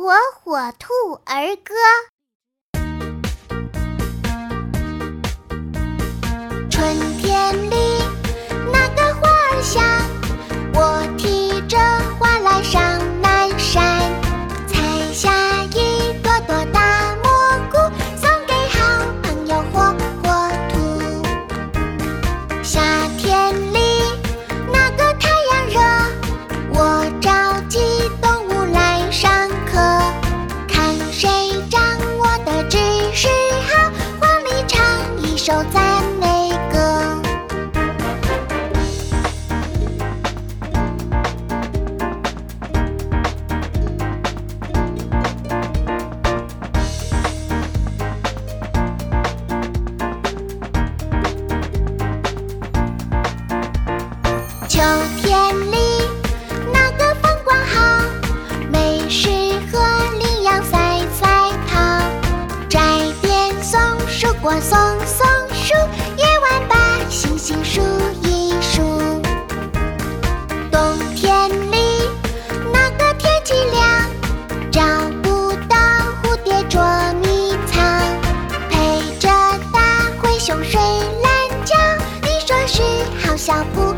火火兔儿歌。冬天里，那个风光好，美食和领羊赛赛跑，摘点松树果，松松树，夜晚把星星数一数。冬天里，那个天气凉，找不到蝴蝶捉迷藏，陪着大灰熊睡懒觉，你说是好小不。